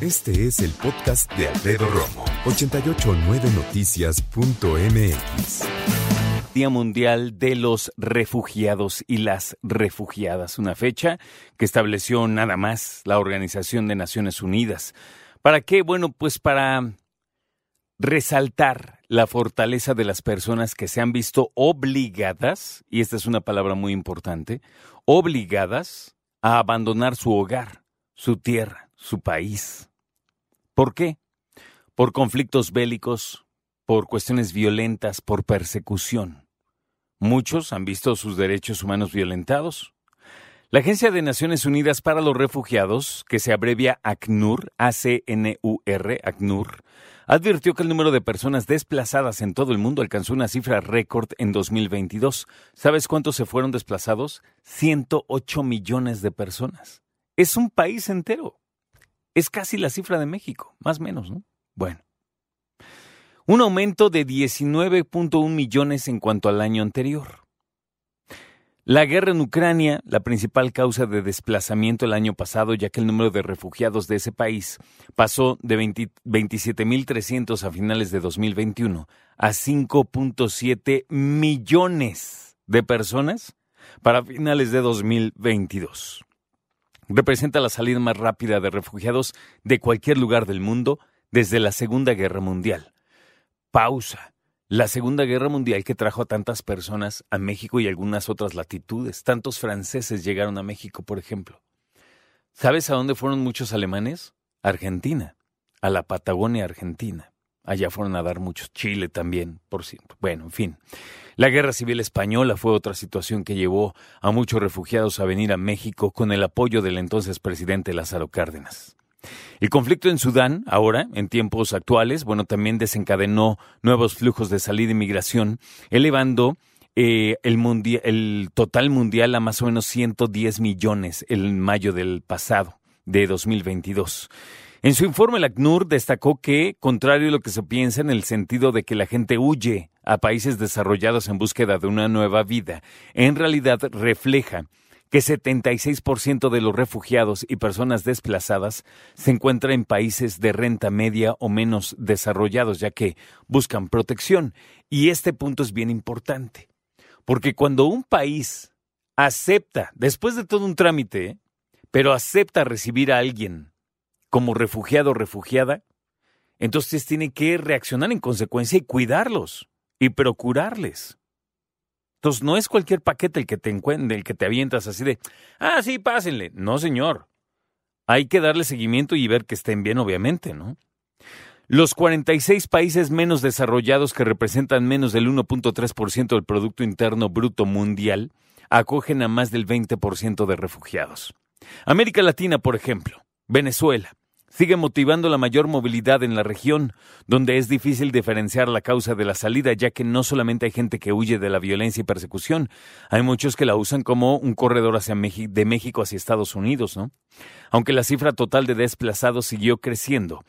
Este es el podcast de Alfredo Romo, 889noticias.mx. Día Mundial de los Refugiados y las Refugiadas, una fecha que estableció nada más la Organización de Naciones Unidas. ¿Para qué? Bueno, pues para resaltar la fortaleza de las personas que se han visto obligadas, y esta es una palabra muy importante, obligadas a abandonar su hogar, su tierra, su país. ¿Por qué? Por conflictos bélicos, por cuestiones violentas, por persecución. Muchos han visto sus derechos humanos violentados. La Agencia de Naciones Unidas para los Refugiados, que se abrevia ACNUR, A-C-N-U-R, ACNUR, advirtió que el número de personas desplazadas en todo el mundo alcanzó una cifra récord en 2022. ¿Sabes cuántos se fueron desplazados? 108 millones de personas. Es un país entero. Es casi la cifra de México, más o menos, ¿no? Bueno. Un aumento de 19.1 millones en cuanto al año anterior. La guerra en Ucrania, la principal causa de desplazamiento el año pasado, ya que el número de refugiados de ese país pasó de 27.300 a finales de 2021 a 5.7 millones de personas para finales de 2022. Representa la salida más rápida de refugiados de cualquier lugar del mundo desde la Segunda Guerra Mundial. Pausa la Segunda Guerra Mundial que trajo a tantas personas a México y algunas otras latitudes. Tantos franceses llegaron a México, por ejemplo. ¿Sabes a dónde fueron muchos alemanes? Argentina, a la Patagonia Argentina. Allá fueron a dar muchos. Chile también, por cierto. Bueno, en fin. La Guerra Civil Española fue otra situación que llevó a muchos refugiados a venir a México con el apoyo del entonces presidente Lázaro Cárdenas. El conflicto en Sudán, ahora, en tiempos actuales, bueno, también desencadenó nuevos flujos de salida y migración, elevando eh, el, el total mundial a más o menos 110 millones en mayo del pasado, de 2022. En su informe, el ACNUR destacó que, contrario a lo que se piensa en el sentido de que la gente huye a países desarrollados en búsqueda de una nueva vida, en realidad refleja que 76% de los refugiados y personas desplazadas se encuentran en países de renta media o menos desarrollados, ya que buscan protección. Y este punto es bien importante, porque cuando un país acepta, después de todo un trámite, pero acepta recibir a alguien como refugiado o refugiada, entonces tiene que reaccionar en consecuencia y cuidarlos y procurarles. Entonces, no es cualquier paquete el que te encuentre, el que te avientas así de, ah, sí, pásenle. No, señor. Hay que darle seguimiento y ver que estén bien, obviamente, ¿no? Los 46 países menos desarrollados que representan menos del 1.3% del Producto Interno Bruto Mundial acogen a más del 20% de refugiados. América Latina, por ejemplo, Venezuela, sigue motivando la mayor movilidad en la región, donde es difícil diferenciar la causa de la salida, ya que no solamente hay gente que huye de la violencia y persecución, hay muchos que la usan como un corredor hacia de México hacia Estados Unidos, ¿no? Aunque la cifra total de desplazados siguió creciendo.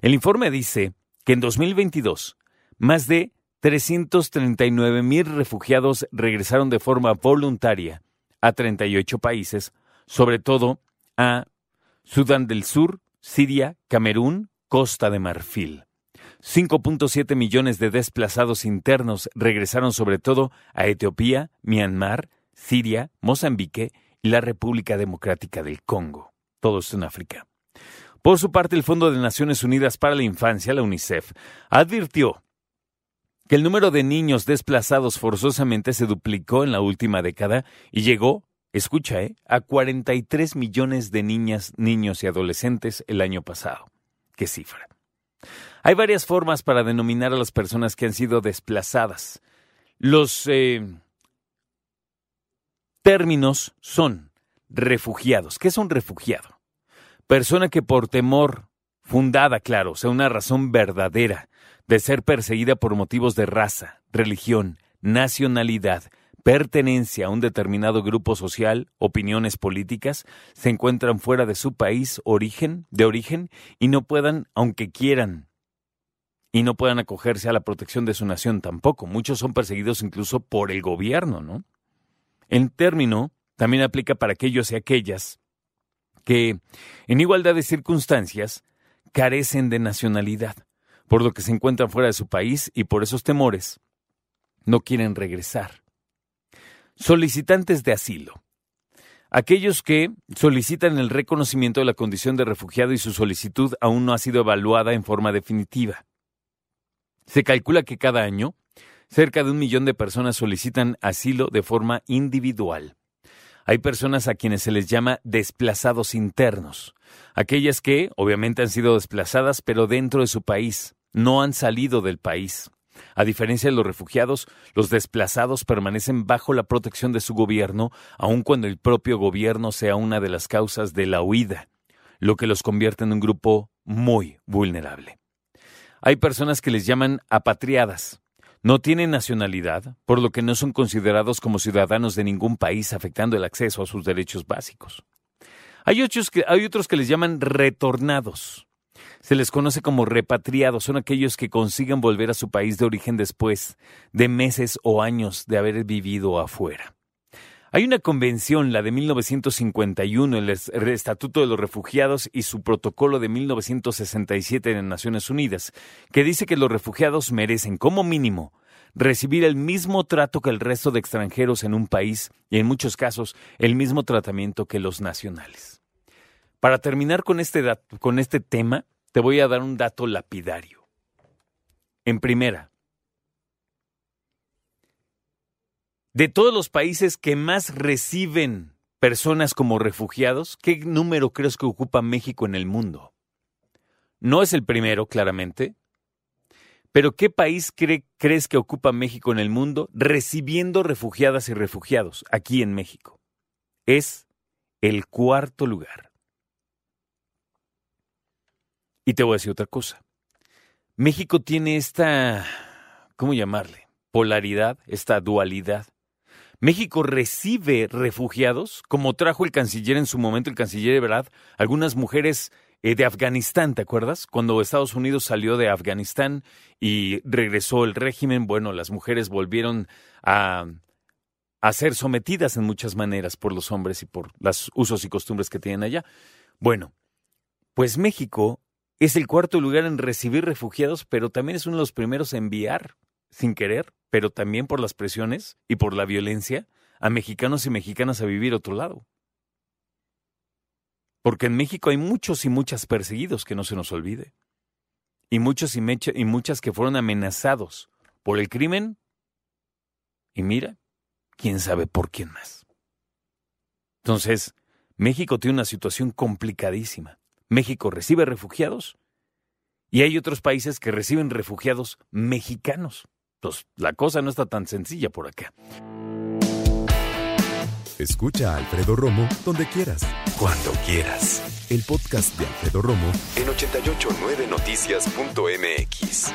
El informe dice que en 2022 más de 339 mil refugiados regresaron de forma voluntaria a 38 países, sobre todo a Sudán del Sur, Siria, Camerún, Costa de Marfil. 5.7 millones de desplazados internos regresaron sobre todo a Etiopía, Myanmar, Siria, Mozambique y la República Democrática del Congo. Todo esto en África. Por su parte, el Fondo de Naciones Unidas para la Infancia, la UNICEF, advirtió que el número de niños desplazados forzosamente se duplicó en la última década y llegó escucha, ¿eh? a 43 millones de niñas, niños y adolescentes el año pasado. ¿Qué cifra? Hay varias formas para denominar a las personas que han sido desplazadas. Los eh, términos son refugiados. ¿Qué es un refugiado? Persona que por temor, fundada, claro, o sea, una razón verdadera, de ser perseguida por motivos de raza, religión, nacionalidad, pertenencia a un determinado grupo social, opiniones políticas, se encuentran fuera de su país origen, de origen, y no puedan, aunque quieran, y no puedan acogerse a la protección de su nación tampoco. Muchos son perseguidos incluso por el gobierno, ¿no? El término también aplica para aquellos y aquellas que, en igualdad de circunstancias, carecen de nacionalidad, por lo que se encuentran fuera de su país y por esos temores no quieren regresar. Solicitantes de asilo. Aquellos que solicitan el reconocimiento de la condición de refugiado y su solicitud aún no ha sido evaluada en forma definitiva. Se calcula que cada año cerca de un millón de personas solicitan asilo de forma individual. Hay personas a quienes se les llama desplazados internos, aquellas que obviamente han sido desplazadas pero dentro de su país, no han salido del país. A diferencia de los refugiados, los desplazados permanecen bajo la protección de su gobierno, aun cuando el propio gobierno sea una de las causas de la huida, lo que los convierte en un grupo muy vulnerable. Hay personas que les llaman apatriadas. No tienen nacionalidad, por lo que no son considerados como ciudadanos de ningún país, afectando el acceso a sus derechos básicos. Hay otros que, hay otros que les llaman retornados. Se les conoce como repatriados, son aquellos que consiguen volver a su país de origen después de meses o años de haber vivido afuera. Hay una convención, la de 1951, el Estatuto de los Refugiados y su protocolo de 1967 de Naciones Unidas, que dice que los refugiados merecen, como mínimo, recibir el mismo trato que el resto de extranjeros en un país y, en muchos casos, el mismo tratamiento que los nacionales. Para terminar con este, con este tema, te voy a dar un dato lapidario. En primera, de todos los países que más reciben personas como refugiados, ¿qué número crees que ocupa México en el mundo? No es el primero, claramente, pero ¿qué país crees que ocupa México en el mundo recibiendo refugiadas y refugiados aquí en México? Es el cuarto lugar. Y te voy a decir otra cosa. México tiene esta, ¿cómo llamarle? Polaridad, esta dualidad. México recibe refugiados, como trajo el canciller en su momento, el canciller verdad, algunas mujeres eh, de Afganistán, ¿te acuerdas? Cuando Estados Unidos salió de Afganistán y regresó el régimen, bueno, las mujeres volvieron a, a ser sometidas en muchas maneras por los hombres y por los usos y costumbres que tienen allá. Bueno, pues México es el cuarto lugar en recibir refugiados, pero también es uno de los primeros en enviar, sin querer, pero también por las presiones y por la violencia, a mexicanos y mexicanas a vivir otro lado. Porque en México hay muchos y muchas perseguidos, que no se nos olvide. Y muchos y, y muchas que fueron amenazados por el crimen. Y mira, quién sabe por quién más. Entonces, México tiene una situación complicadísima. México recibe refugiados y hay otros países que reciben refugiados mexicanos. Entonces, la cosa no está tan sencilla por acá. Escucha a Alfredo Romo donde quieras, cuando quieras. El podcast de Alfredo Romo en 889noticias.mx.